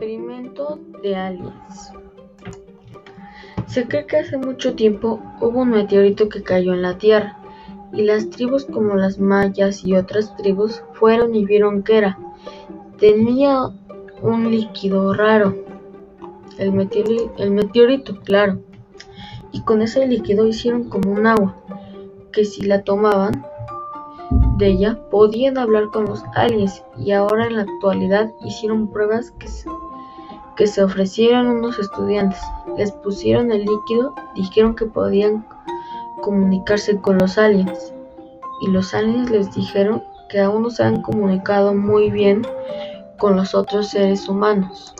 Mundo de aliens. Se cree que hace mucho tiempo hubo un meteorito que cayó en la Tierra, y las tribus como las mayas y otras tribus fueron y vieron que era. Tenía un líquido raro, el, meteorito, claro, y con ese líquido hicieron como un agua, que si la tomaban de ella podían hablar con los aliens y ahora en la actualidad hicieron pruebas que que se ofrecieron unos estudiantes, les pusieron el líquido, dijeron que podían comunicarse con los aliens y los aliens les dijeron que aún no se han comunicado muy bien con los otros seres humanos.